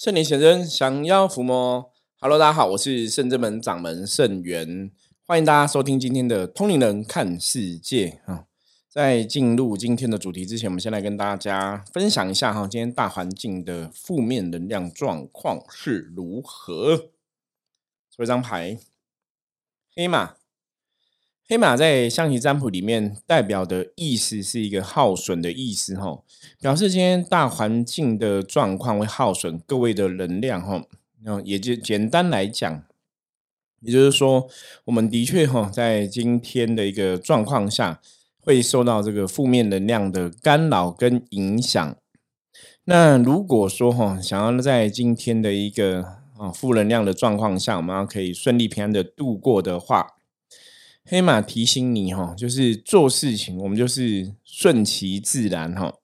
圣灵先生，降妖伏魔。Hello，大家好，我是圣真门掌门圣元，欢迎大家收听今天的通灵人看世界啊。在进入今天的主题之前，我们先来跟大家分享一下哈，今天大环境的负面能量状况是如何。抽一张牌，黑马。黑马在象棋占卜里面代表的意思是一个耗损的意思，哈，表示今天大环境的状况会耗损各位的能量，哈，那也就简单来讲，也就是说，我们的确哈，在今天的一个状况下，会受到这个负面能量的干扰跟影响。那如果说哈，想要在今天的一个啊负能量的状况下，我们要可以顺利平安的度过的话。黑马提醒你哈，就是做事情，我们就是顺其自然哈，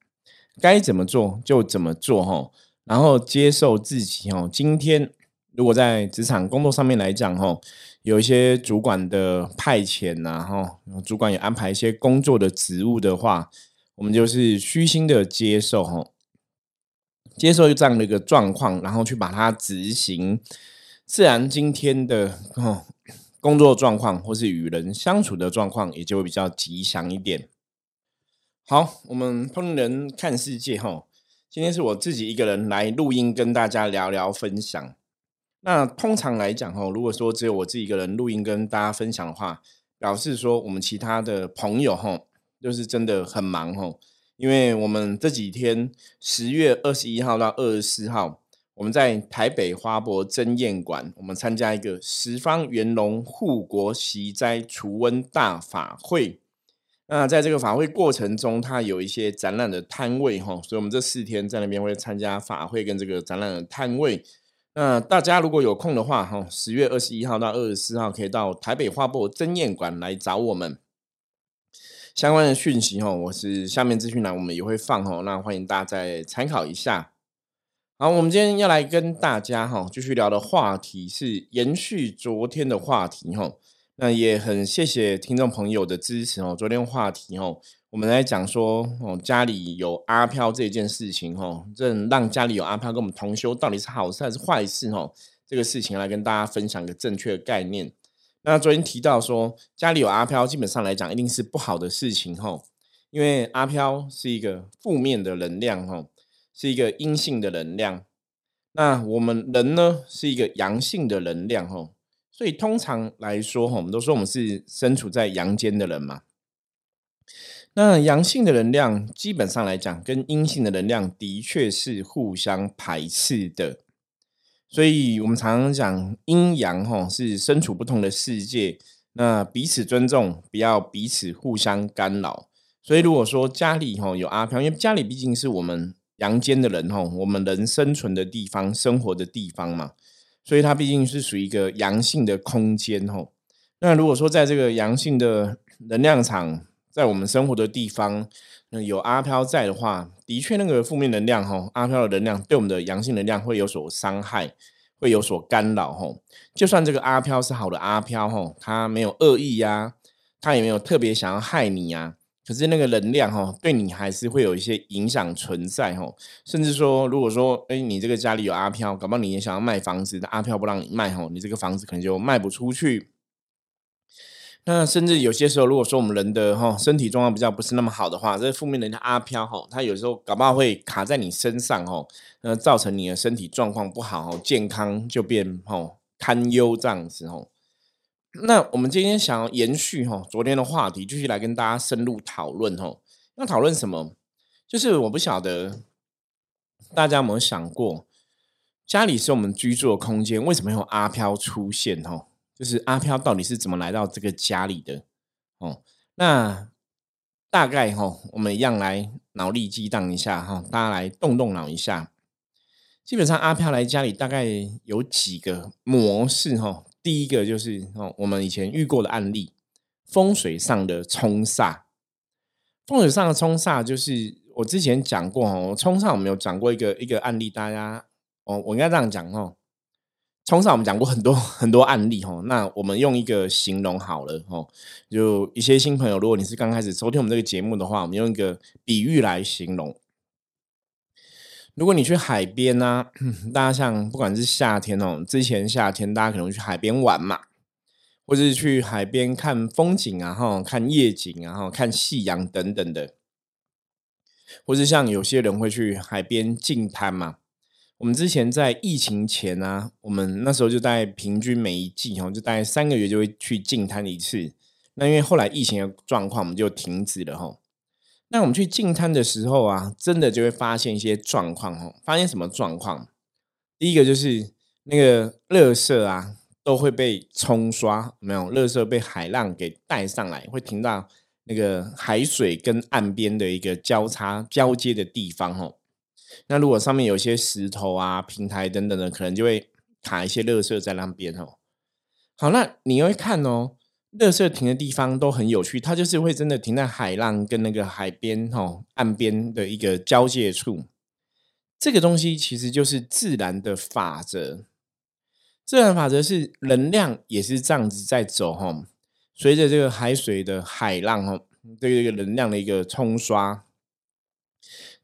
该怎么做就怎么做哈，然后接受自己哈。今天如果在职场工作上面来讲哈，有一些主管的派遣呐哈，主管也安排一些工作的职务的话，我们就是虚心的接受哈，接受这样的一个状况，然后去把它执行，自然今天的哈。工作状况或是与人相处的状况，也就会比较吉祥一点。好，我们烹人看世界哈，今天是我自己一个人来录音，跟大家聊聊分享。那通常来讲哈，如果说只有我自己一个人录音跟大家分享的话，表示说我们其他的朋友哈，就是真的很忙哈，因为我们这几天十月二十一号到二十四号。我们在台北花博珍宴馆，我们参加一个十方圆龙护国息灾除瘟大法会。那在这个法会过程中，它有一些展览的摊位哈，所以我们这四天在那边会参加法会跟这个展览的摊位。那大家如果有空的话哈，十月二十一号到二十四号可以到台北花博珍宴馆来找我们。相关的讯息哈，我是下面资讯栏我们也会放哈，那欢迎大家再参考一下。好，我们今天要来跟大家哈继续聊的话题是延续昨天的话题哈。那也很谢谢听众朋友的支持哦。昨天话题哦，我们来讲说哦，家里有阿飘这件事情哈，这让家里有阿飘跟我们同修到底是好事还是坏事哈？这个事情来跟大家分享一个正确的概念。那昨天提到说家里有阿飘，基本上来讲一定是不好的事情哈，因为阿飘是一个负面的能量哈。是一个阴性的能量，那我们人呢是一个阳性的能量哈，所以通常来说，我们都说我们是身处在阳间的人嘛。那阳性的能量基本上来讲，跟阴性的能量的确是互相排斥的，所以我们常常讲阴阳吼是身处不同的世界，那彼此尊重，不要彼此互相干扰。所以如果说家里吼有阿飘，因为家里毕竟是我们。阳间的人哈，我们人生存的地方、生活的地方嘛，所以它毕竟是属于一个阳性的空间哈。那如果说在这个阳性的能量场，在我们生活的地方，有阿飘在的话，的确那个负面能量哈，阿飘的能量对我们的阳性能量会有所伤害，会有所干扰哈。就算这个阿飘是好的阿飘哈，他没有恶意呀，他也没有特别想要害你呀。可是那个能量哈，对你还是会有一些影响存在哈。甚至说，如果说，哎，你这个家里有阿飘，搞不好你也想要卖房子，但阿飘不让你卖哈，你这个房子可能就卖不出去。那甚至有些时候，如果说我们人的哈身体状况比较不是那么好的话，这负面的阿飘哈，它有时候搞不好会卡在你身上哈，那造成你的身体状况不好，健康就变哦堪忧这样子哦。那我们今天想要延续哈昨天的话题，继续来跟大家深入讨论哈。要讨论什么？就是我不晓得大家有没有想过，家里是我们居住的空间，为什么有阿飘出现？哈，就是阿飘到底是怎么来到这个家里的？哦，那大概哈，我们一样来脑力激荡一下哈，大家来动动脑一下。基本上阿飘来家里大概有几个模式哈。第一个就是哦，我们以前遇过的案例，风水上的冲煞。风水上的冲煞，就是我之前讲过哦，冲煞我们有讲过一个一个案例，大家哦，我应该这样讲哦，冲煞我们讲过很多 很多案例哦，那我们用一个形容好了哦，就一些新朋友，如果你是刚开始收听我们这个节目的话，我们用一个比喻来形容。如果你去海边呢，大家像不管是夏天哦，之前夏天大家可能去海边玩嘛，或者是去海边看风景啊，哈，看夜景啊，哈，看夕阳等等的，或是像有些人会去海边净滩嘛。我们之前在疫情前啊，我们那时候就大概平均每一季哈，就大概三个月就会去净滩一次。那因为后来疫情的状况，我们就停止了哈。那我们去进滩的时候啊，真的就会发现一些状况哦。发现什么状况？第一个就是那个垃圾啊，都会被冲刷，没有垃圾被海浪给带上来，会停到那个海水跟岸边的一个交叉交接的地方哦。那如果上面有些石头啊、平台等等的，可能就会卡一些垃圾在那边哦。好，那你会看哦。乐色停的地方都很有趣，它就是会真的停在海浪跟那个海边、哈岸边的一个交界处。这个东西其实就是自然的法则。自然法则是能量也是这样子在走哈，随着这个海水的海浪哈，这个能量的一个冲刷，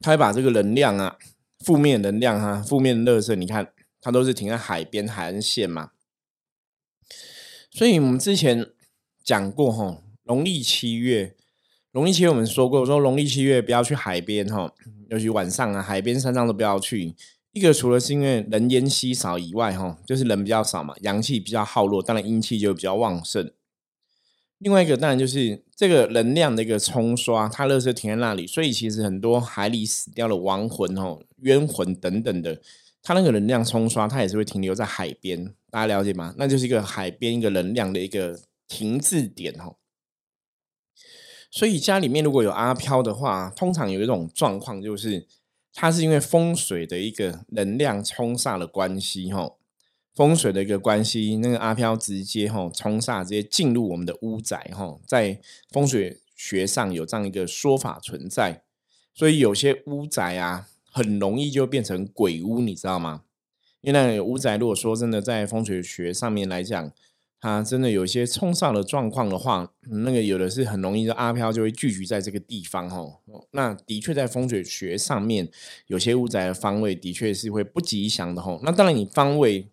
它会把这个能量啊，负面能量哈，负面乐色，你看它都是停在海边海岸线嘛。所以我们之前。讲过哈，农历七月，农历七月我们说过，说农历七月不要去海边哈，尤其晚上啊，海边山上都不要去。一个除了是因为人烟稀少以外哈，就是人比较少嘛，阳气比较耗弱，当然阴气就比较旺盛。另外一个当然就是这个能量的一个冲刷，它热是停在那里，所以其实很多海里死掉的亡魂哦、冤魂等等的，它那个能量冲刷，它也是会停留在海边，大家了解吗？那就是一个海边一个能量的一个。停滞点哦，所以家里面如果有阿飘的话，通常有一种状况，就是它是因为风水的一个能量冲煞的关系哈，风水的一个关系，那个阿飘直接哈冲煞，直接进入我们的屋宅哈，在风水学上有这样一个说法存在，所以有些屋宅啊，很容易就变成鬼屋，你知道吗？因为那个屋宅，如果说真的在风水学上面来讲，它真的有一些冲煞的状况的话，那个有的是很容易的阿飘就会聚集在这个地方哦。那的确在风水学上面，有些屋宅的方位的确是会不吉祥的吼。那当然，你方位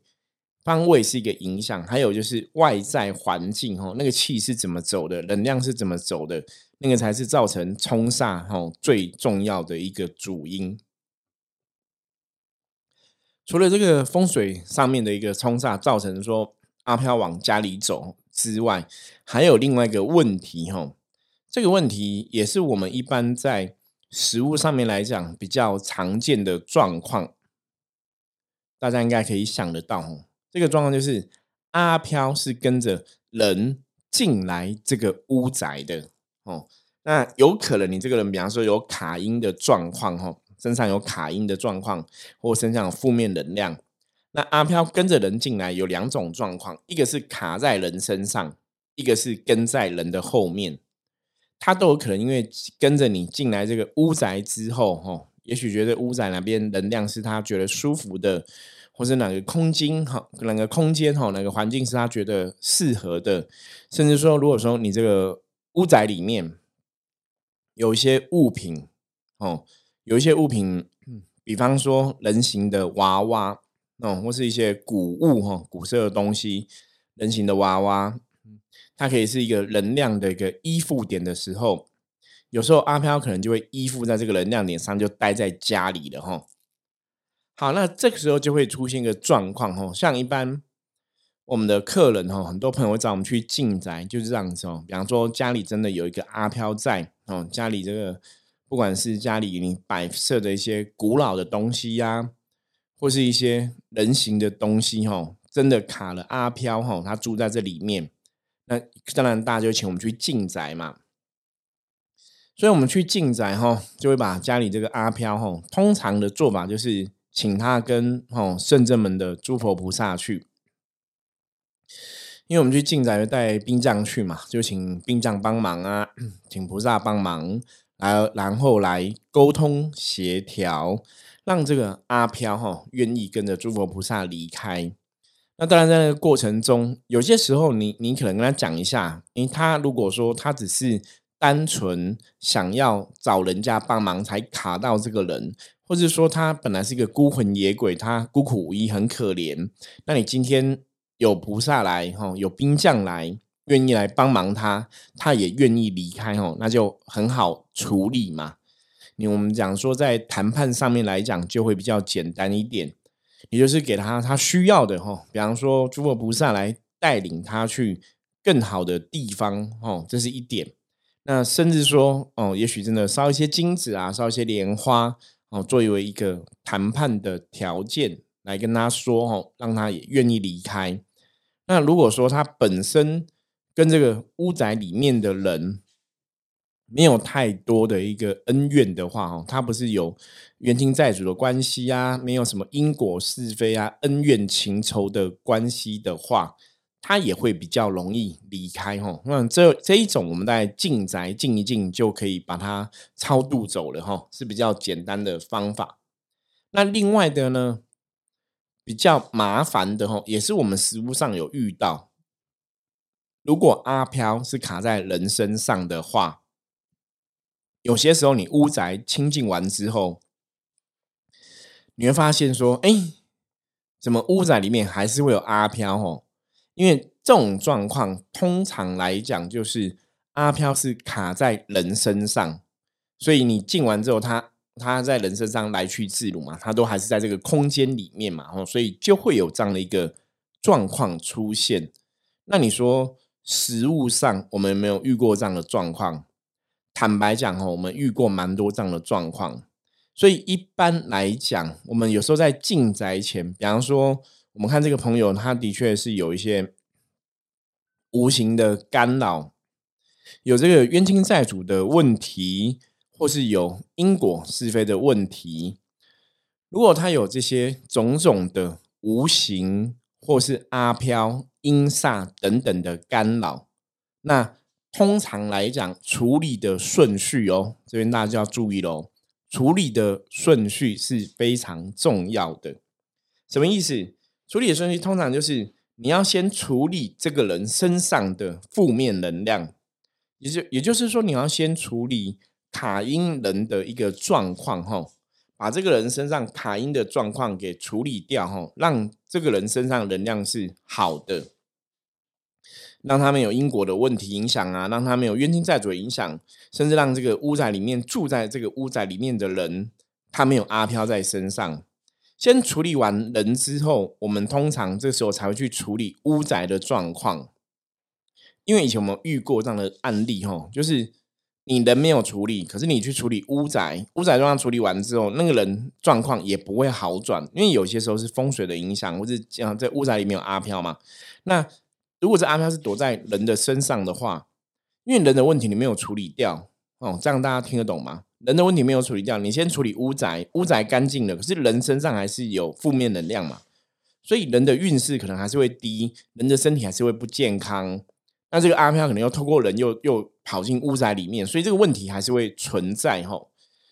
方位是一个影响，还有就是外在环境吼，那个气是怎么走的，能量是怎么走的，那个才是造成冲煞吼最重要的一个主因。除了这个风水上面的一个冲煞造成说。阿飘往家里走之外，还有另外一个问题哈。这个问题也是我们一般在食物上面来讲比较常见的状况，大家应该可以想得到。这个状况就是阿飘是跟着人进来这个屋宅的哦。那有可能你这个人，比方说有卡音的状况哈，身上有卡音的状况，或身上有负面能量。那阿飘跟着人进来有两种状况，一个是卡在人身上，一个是跟在人的后面。他都有可能因为跟着你进来这个屋宅之后，哈，也许觉得屋宅那边能量是他觉得舒服的，或者哪个空间哈，哪个空间哈，哪个环境是他觉得适合的，甚至说，如果说你这个屋宅里面有一些物品，哦，有一些物品，比方说人形的娃娃。哦，或是一些古物哈，古色的东西，人形的娃娃，它可以是一个能量的一个依附点的时候，有时候阿飘可能就会依附在这个能量点上，就待在家里了哈。好，那这个时候就会出现一个状况哈，像一般我们的客人哈，很多朋友会找我们去进宅，就是这样子哦。比方说家里真的有一个阿飘在哦，家里这个不管是家里你摆设的一些古老的东西呀。或是一些人形的东西，哈，真的卡了阿飘，哈，他住在这里面。那当然，大家就请我们去进宅嘛。所以，我们去进宅，哈，就会把家里这个阿飘，哈，通常的做法就是请他跟哈圣正门的诸佛菩萨去。因为我们去进宅就，带兵将去嘛，就请兵将帮忙啊，请菩萨帮忙，来然后来沟通协调。让这个阿飘哈愿意跟着诸佛菩萨离开。那当然，在那个过程中，有些时候你你可能跟他讲一下，因为他如果说他只是单纯想要找人家帮忙才卡到这个人，或者说他本来是一个孤魂野鬼，他孤苦无依，很可怜。那你今天有菩萨来，哈，有兵将来，愿意来帮忙他，他也愿意离开，哦，那就很好处理嘛。你我们讲说，在谈判上面来讲，就会比较简单一点，也就是给他他需要的，哈，比方说诸佛菩萨来带领他去更好的地方，哦，这是一点。那甚至说，哦，也许真的烧一些金子啊，烧一些莲花，哦，作为一个谈判的条件来跟他说，哦，让他也愿意离开。那如果说他本身跟这个屋宅里面的人没有太多的一个恩怨的话，哦，他不是有冤亲债主的关系啊，没有什么因果是非啊、恩怨情仇的关系的话。他也会比较容易离开哈，那这这一种我们在进宅静一静就可以把它超度走了哈，是比较简单的方法。那另外的呢，比较麻烦的哈，也是我们实物上有遇到。如果阿飘是卡在人身上的话，有些时候你屋宅清净完之后，你会发现说，哎，怎么屋宅里面还是会有阿飘哦？因为这种状况，通常来讲就是阿飘是卡在人身上，所以你进完之后，他他在人身上来去自如嘛，他都还是在这个空间里面嘛，哦，所以就会有这样的一个状况出现。那你说实物上我们有没有遇过这样的状况？坦白讲，哦，我们遇过蛮多这样的状况。所以一般来讲，我们有时候在进宅前，比方说。我们看这个朋友，他的确是有一些无形的干扰，有这个冤亲债主的问题，或是有因果是非的问题。如果他有这些种种的无形，或是阿飘、阴煞等等的干扰，那通常来讲，处理的顺序哦，这边大家就要注意喽。处理的顺序是非常重要的。什么意思？处理的顺序通常就是你要先处理这个人身上的负面能量，也就也就是说你要先处理卡因人的一个状况哈，把这个人身上卡因的状况给处理掉哈，让这个人身上能量是好的，让他们有因果的问题影响啊，让他们有冤亲债主的影响，甚至让这个屋宅里面住在这个屋宅里面的人，他没有阿飘在身上。先处理完人之后，我们通常这时候才会去处理屋宅的状况，因为以前我们遇过这样的案例哈，就是你人没有处理，可是你去处理屋宅，屋宅状况处理完之后，那个人状况也不会好转，因为有些时候是风水的影响，或者样在屋宅里面有阿飘嘛。那如果这阿飘是躲在人的身上的话，因为人的问题你没有处理掉哦，这样大家听得懂吗？人的问题没有处理掉，你先处理屋宅，屋宅干净了，可是人身上还是有负面能量嘛，所以人的运势可能还是会低，人的身体还是会不健康。那这个阿飘可能又透过人又又跑进屋宅里面，所以这个问题还是会存在吼。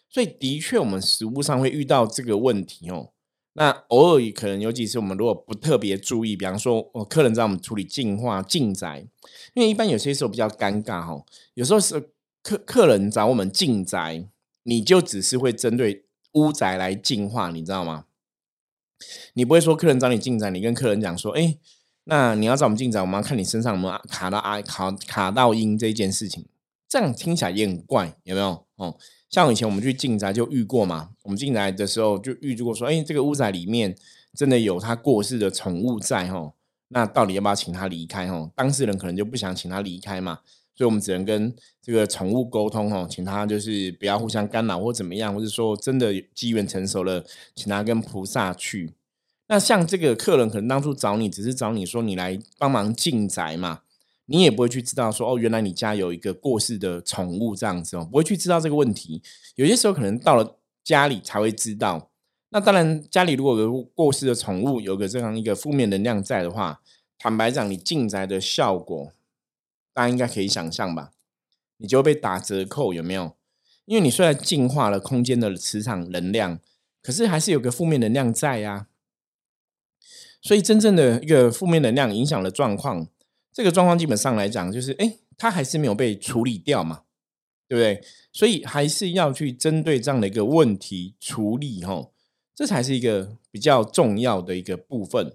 所以的确，我们实物上会遇到这个问题哦。那偶尔也可能，尤其是我们如果不特别注意，比方说，哦，客人在我们处理净化净宅，因为一般有些时候比较尴尬哈，有时候是客客人找我们净宅。你就只是会针对屋宅来净化，你知道吗？你不会说客人找你进宅，你跟客人讲说，哎，那你要找我们进宅，我们要看你身上有没有卡到啊卡卡到阴这件事情，这样听起来也很怪，有没有？哦，像以前我们去进宅就遇过嘛，我们进来的时候就遇过说，哎，这个屋宅里面真的有他过世的宠物在哈，那到底要不要请他离开？哈，当事人可能就不想请他离开嘛。所以我们只能跟这个宠物沟通哦，请他就是不要互相干扰或怎么样，或者说真的机缘成熟了，请他跟菩萨去。那像这个客人可能当初找你，只是找你说你来帮忙进宅嘛，你也不会去知道说哦，原来你家有一个过世的宠物这样子哦，不会去知道这个问题。有些时候可能到了家里才会知道。那当然，家里如果有过世的宠物，有个这样一个负面能量在的话，坦白讲，你进宅的效果。大家应该可以想象吧，你就会被打折扣，有没有？因为你虽然净化了空间的磁场能量，可是还是有个负面能量在呀。所以真正的一个负面能量影响的状况，这个状况基本上来讲，就是哎，它还是没有被处理掉嘛。对不对？所以还是要去针对这样的一个问题处理哈，这才是一个比较重要的一个部分。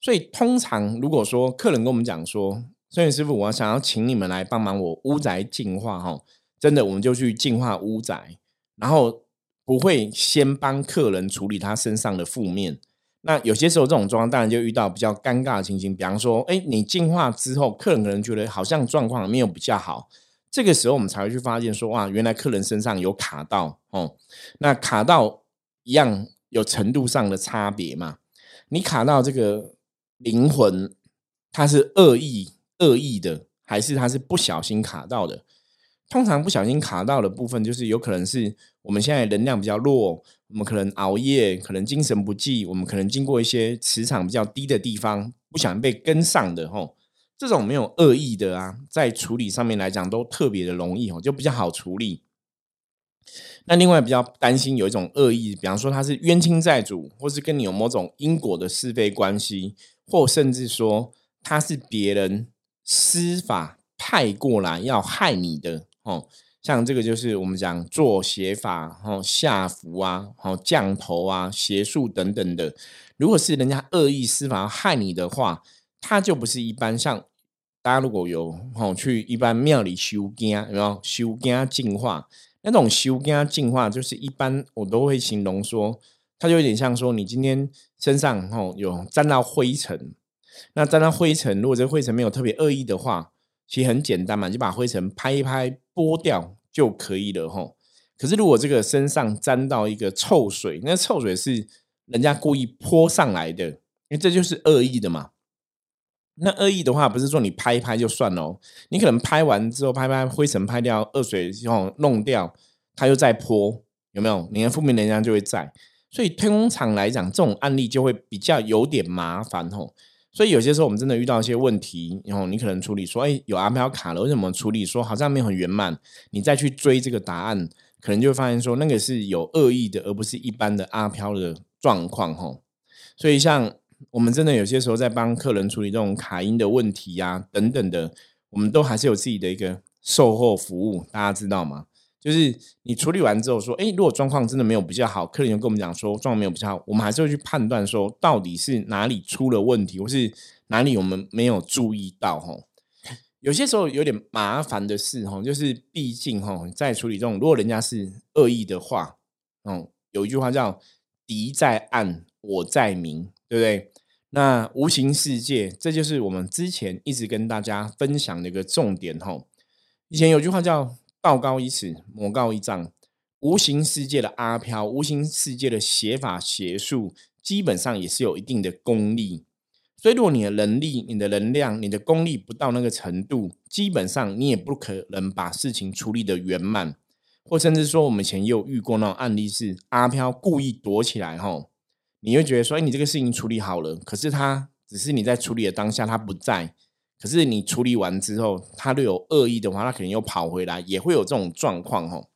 所以通常如果说客人跟我们讲说，孙元师傅，我想要请你们来帮忙我屋宅净化哈，真的我们就去净化屋宅，然后不会先帮客人处理他身上的负面。那有些时候这种状况当然就遇到比较尴尬的情形，比方说，哎，你净化之后，客人可能觉得好像状况没有比较好。这个时候，我们才会去发现说，哇，原来客人身上有卡到哦。那卡到一样有程度上的差别嘛？你卡到这个灵魂，它是恶意恶意的，还是它是不小心卡到的？通常不小心卡到的部分，就是有可能是我们现在能量比较弱，我们可能熬夜，可能精神不济，我们可能经过一些磁场比较低的地方，不想被跟上的吼。这种没有恶意的啊，在处理上面来讲都特别的容易哦，就比较好处理。那另外比较担心有一种恶意，比方说他是冤亲债主，或是跟你有某种因果的是非关系，或甚至说他是别人施法派过来要害你的哦。像这个就是我们讲做邪法、哦下符啊、哦降头啊、邪术等等的。如果是人家恶意施法要害你的话，他就不是一般像。大家如果有吼去一般庙里修经，然后修经净化？那种修经净化，就是一般我都会形容说，它就有点像说，你今天身上吼有沾到灰尘，那沾到灰尘，如果这灰尘没有特别恶意的话，其实很简单嘛，就把灰尘拍一拍拨掉就可以了吼。可是如果这个身上沾到一个臭水，那臭水是人家故意泼上来的，因为这就是恶意的嘛。那恶意的话，不是说你拍一拍就算了，你可能拍完之后拍拍灰尘拍掉，恶水后弄掉，它又再泼，有没有？你的负面能量就会在。所以通常来讲，这种案例就会比较有点麻烦吼。所以有些时候我们真的遇到一些问题，然后你可能处理说，哎，有阿飘卡了，为什么处理说好像没有很圆满？你再去追这个答案，可能就会发现说，那个是有恶意的，而不是一般的阿飘的状况吼。所以像。我们真的有些时候在帮客人处理这种卡音的问题呀，等等的，我们都还是有自己的一个售后服务，大家知道吗？就是你处理完之后说，哎，如果状况真的没有比较好，客人又跟我们讲说状况没有比较好，我们还是会去判断说到底是哪里出了问题，或是哪里我们没有注意到哈。有些时候有点麻烦的事哈，就是毕竟哈，在处理这种如果人家是恶意的话，嗯，有一句话叫“敌在暗，我在明”，对不对？那无形世界，这就是我们之前一直跟大家分享的一个重点吼。以前有句话叫“道高一尺，魔高一丈”。无形世界的阿飘，无形世界的邪法邪术，基本上也是有一定的功力。所以，如果你的能力、你的能量、你的功力不到那个程度，基本上你也不可能把事情处理的圆满。或甚至说，我们以前也有遇过那种案例，是阿飘故意躲起来吼。你会觉得说，哎，你这个事情处理好了，可是他只是你在处理的当下他不在，可是你处理完之后，他略有恶意的话，他可能又跑回来，也会有这种状况哦。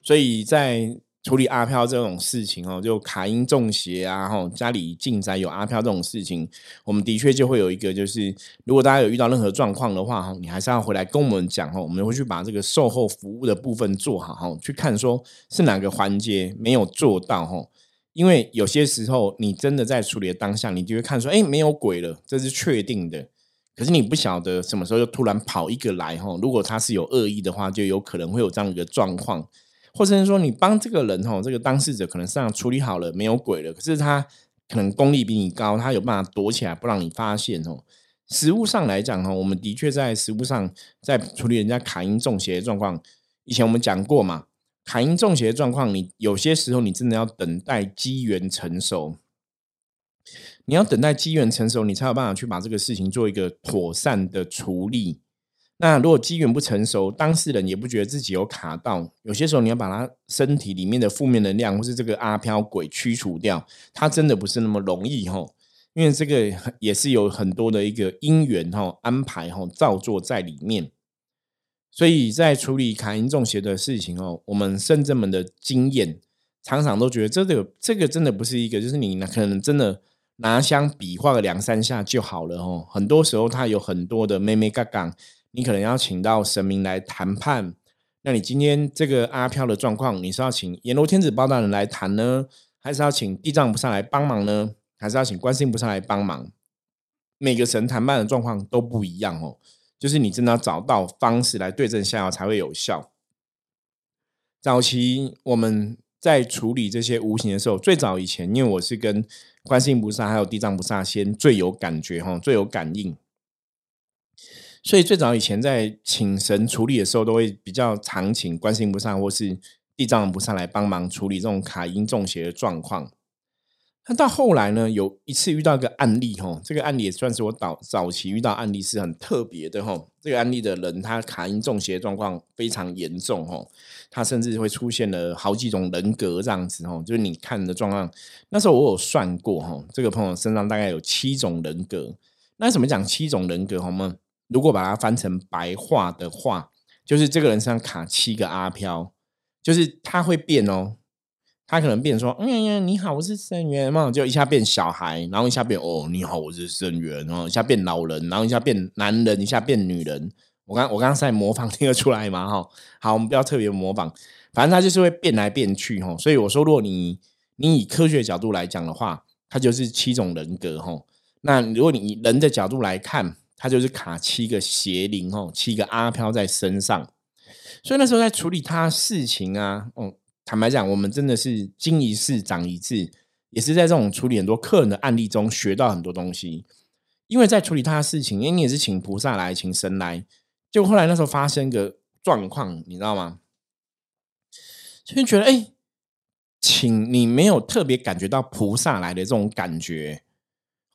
所以在处理阿飘这种事情哦，就卡音中邪啊，哈，家里进宅有阿飘这种事情，我们的确就会有一个，就是如果大家有遇到任何状况的话，哈，你还是要回来跟我们讲哦，我们会去把这个售后服务的部分做好，哈，去看说是哪个环节没有做到，哈。因为有些时候，你真的在处理的当下，你就会看说，哎，没有鬼了，这是确定的。可是你不晓得什么时候又突然跑一个来哈。如果他是有恶意的话，就有可能会有这样一个状况，或者是说你帮这个人哈，这个当事者可能上处理好了，没有鬼了，可是他可能功力比你高，他有办法躲起来不让你发现哦。实物上来讲哈，我们的确在实物上在处理人家卡因中邪的状况，以前我们讲过嘛。卡因中邪的状况，你有些时候你真的要等待机缘成熟，你要等待机缘成熟，你才有办法去把这个事情做一个妥善的处理。那如果机缘不成熟，当事人也不觉得自己有卡到，有些时候你要把他身体里面的负面能量或是这个阿飘鬼驱除掉，它真的不是那么容易哈。因为这个也是有很多的一个因缘哈安排哈造作在里面。所以在处理卡因中邪的事情哦，我们圣正们的经验常常都觉得这个这个真的不是一个，就是你可能真的拿香比划个两三下就好了哦。很多时候他有很多的妹妹嘎嘎，你可能要请到神明来谈判。那你今天这个阿飘的状况，你是要请阎罗天子包大人来谈呢，还是要请地藏菩萨来帮忙呢，还是要请观世音菩萨来帮忙？每个神谈判的状况都不一样哦，就是你真的要找到方式来对症下药才会有效。早期我们在处理这些无形的时候，最早以前，因为我是跟观世音菩萨还有地藏菩萨先最有感觉哈，最有感应。所以最早以前在请神处理的时候，都会比较常请观世音菩萨或是地藏菩萨来帮忙处理这种卡音中邪的状况。那到后来呢，有一次遇到一个案例哈，这个案例也算是我早早期遇到案例是很特别的哈。这个案例的人他卡因中邪状况非常严重哈，他甚至会出现了好几种人格这样子哈，就是你看的状况。那时候我有算过哈，这个朋友身上大概有七种人格。那怎么讲七种人格？好吗？如果把它翻成白话的话，就是这个人身上卡七个阿飘，就是他会变哦。他可能变说：“嗯呀，你好，我是圣元嘛。”就一下变小孩，然后一下变哦，你好，我是圣元，然后一下变老人，然后一下变男人，一下变女人。我刚我刚刚在模仿听得出来吗？哈，好，我们不要特别模仿，反正他就是会变来变去哈。所以我说，如果你你以科学角度来讲的话，它就是七种人格哈。那如果你以人的角度来看，它就是卡七个邪灵哈，七个阿飘在身上。所以那时候在处理他事情啊，嗯。坦白讲，我们真的是经一事长一智，也是在这种处理很多客人的案例中学到很多东西。因为在处理他的事情，因为你也是请菩萨来，请神来，就后来那时候发生个状况，你知道吗？就觉得哎，请你没有特别感觉到菩萨来的这种感觉。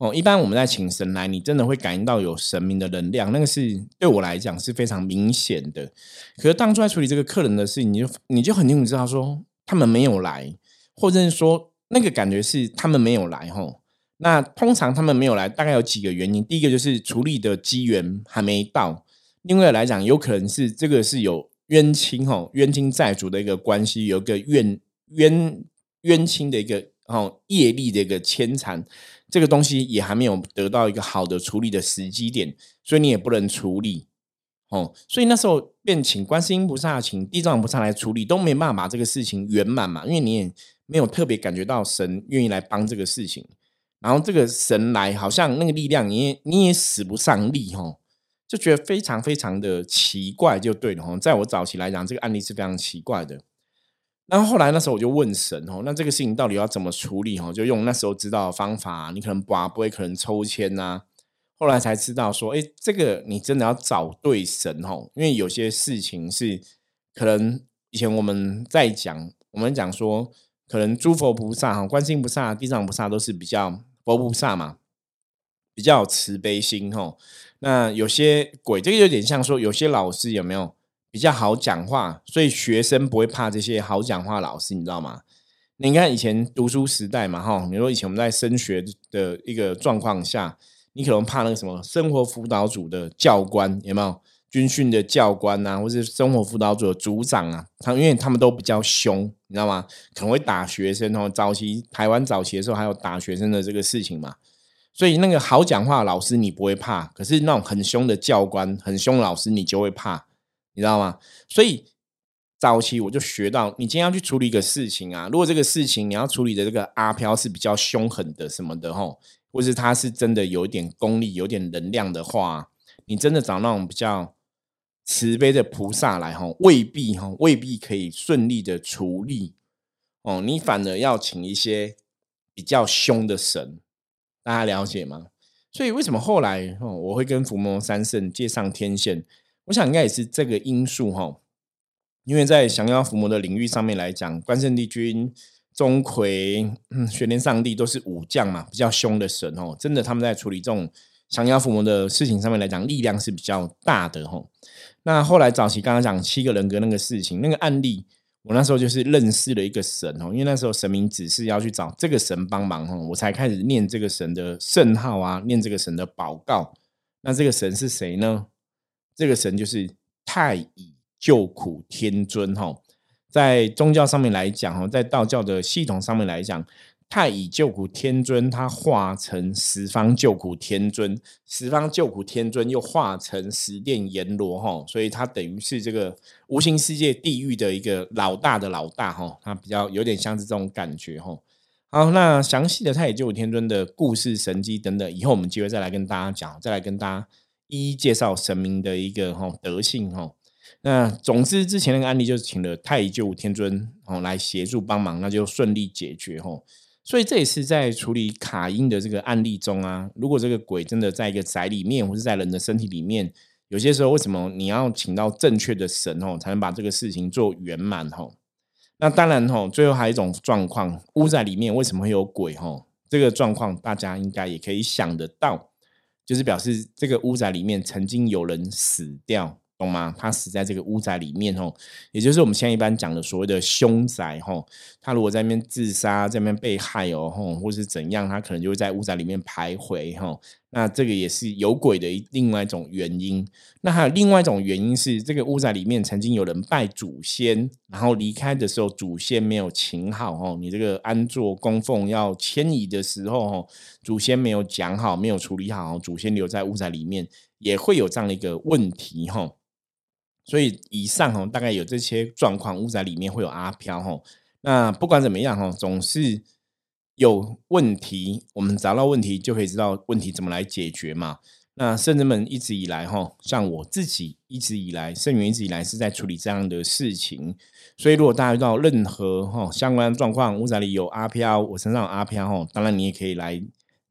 哦，一般我们在请神来，你真的会感应到有神明的能量，那个是对我来讲是非常明显的。可是当初在处理这个客人的事情，你就你就很清楚知道说他们没有来，或者是说那个感觉是他们没有来。吼，那通常他们没有来，大概有几个原因。第一个就是处理的机缘还没到，另外来讲，有可能是这个是有冤亲，吼冤亲债主的一个关系，有个怨冤冤亲的一个哦业力的一个牵缠。这个东西也还没有得到一个好的处理的时机点，所以你也不能处理哦。所以那时候便请观世音菩萨、请地藏菩萨来处理，都没办法把这个事情圆满嘛，因为你也没有特别感觉到神愿意来帮这个事情。然后这个神来，好像那个力量你也你也使不上力哈，就觉得非常非常的奇怪，就对了哈。在我早期来讲，这个案例是非常奇怪的。然后后来那时候我就问神哦，那这个事情到底要怎么处理哦？就用那时候知道的方法，你可能拔不会，可能抽签呐。后来才知道说，哎，这个你真的要找对神哦，因为有些事情是可能以前我们在讲，我们讲说，可能诸佛菩萨哈，观世音菩萨、地藏菩萨都是比较佛菩萨嘛，比较慈悲心哈。那有些鬼，这个有点像说，有些老师有没有？比较好讲话，所以学生不会怕这些好讲话老师，你知道吗？你看以前读书时代嘛，哈，你说以前我们在升学的一个状况下，你可能怕那个什么生活辅导组的教官有没有？军训的教官啊，或者生活辅导组的组长啊，他因为他们都比较凶，你知道吗？可能会打学生哦。早期台湾早期的时候还有打学生的这个事情嘛，所以那个好讲话老师你不会怕，可是那种很凶的教官、很凶老师你就会怕。你知道吗？所以早期我就学到，你今天要去处理一个事情啊，如果这个事情你要处理的这个阿飘是比较凶狠的什么的吼，或是他是真的有一点功力、有点能量的话，你真的找那种比较慈悲的菩萨来吼，未必吼，未必可以顺利的处理哦。你反而要请一些比较凶的神，大家了解吗？所以为什么后来哦，我会跟伏魔三圣借上天线？我想应该也是这个因素哈，因为在降妖伏魔的领域上面来讲，关圣帝君、钟馗、玄天上帝都是武将嘛，比较凶的神哦。真的，他们在处理这种降妖伏魔的事情上面来讲，力量是比较大的哈。那后来早期刚刚讲七个人格那个事情，那个案例，我那时候就是认识了一个神哦，因为那时候神明指示要去找这个神帮忙哦，我才开始念这个神的圣号啊，念这个神的祷告。那这个神是谁呢？这个神就是太乙救苦天尊哈，在宗教上面来讲哈，在道教的系统上面来讲，太乙救苦天尊，他化成十方救苦天尊，十方救苦天尊又化成十殿阎罗哈，所以他等于是这个无形世界地狱的一个老大的老大哈，他比较有点像是这种感觉哈。好，那详细的太乙救苦天尊的故事、神迹等等，以后我们机会再来跟大家讲，再来跟大家一一介绍神明的一个哈德性哈。那总之之前那个案例就是请了太乙救天尊哦来协助帮忙，那就顺利解决哈。所以这也是在处理卡因的这个案例中啊，如果这个鬼真的在一个宅里面，或是在人的身体里面，有些时候为什么你要请到正确的神哦，才能把这个事情做圆满哈？那当然哈，最后还有一种状况，屋宅里面为什么会有鬼哈？这个状况大家应该也可以想得到，就是表示这个屋仔里面曾经有人死掉。懂吗？他死在这个屋宅里面哦，也就是我们现在一般讲的所谓的凶宅哦。他如果在那边自杀，在那边被害哦，吼，或是怎样，他可能就会在屋宅里面徘徊哈。那这个也是有鬼的另外一种原因。那还有另外一种原因是，这个屋宅里面曾经有人拜祖先，然后离开的时候祖先没有请好哦。你这个安坐供奉要迁移的时候哦，祖先没有讲好，没有处理好，祖先留在屋宅里面也会有这样的一个问题哈。所以以上哈，大概有这些状况，屋宅里面会有阿飘哈。那不管怎么样哈，总是有问题，我们找到问题就可以知道问题怎么来解决嘛。那圣人们一直以来哈，像我自己一直以来，圣元一直以来是在处理这样的事情。所以如果大家遇到任何哈相关状况，屋宅里有阿飘，我身上有阿飘哈，当然你也可以来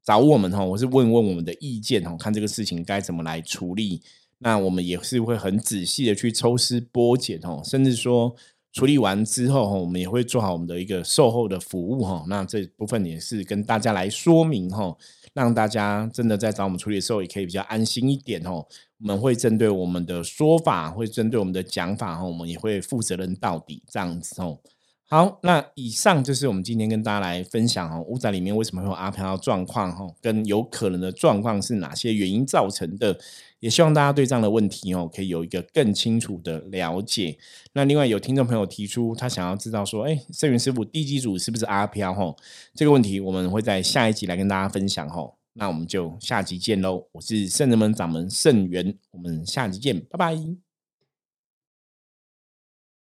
找我们哈，我是问问我们的意见哈，看这个事情该怎么来处理。那我们也是会很仔细的去抽丝剥茧哦，甚至说处理完之后哈，我们也会做好我们的一个售后的服务哈。那这部分也是跟大家来说明哈，让大家真的在找我们处理的时候也可以比较安心一点哦。我们会针对我们的说法，会针对我们的讲法哈，我们也会负责任到底这样子哦。好，那以上就是我们今天跟大家来分享哦，屋宅里面为什么会有阿飘状况哈，跟有可能的状况是哪些原因造成的。也希望大家对这样的问题哦，可以有一个更清楚的了解。那另外有听众朋友提出，他想要知道说，哎，圣元师傅地基组是不是阿飘？哈，这个问题我们会在下一集来跟大家分享。哈，那我们就下集见喽。我是圣人门掌门圣元，我们下集见，拜拜。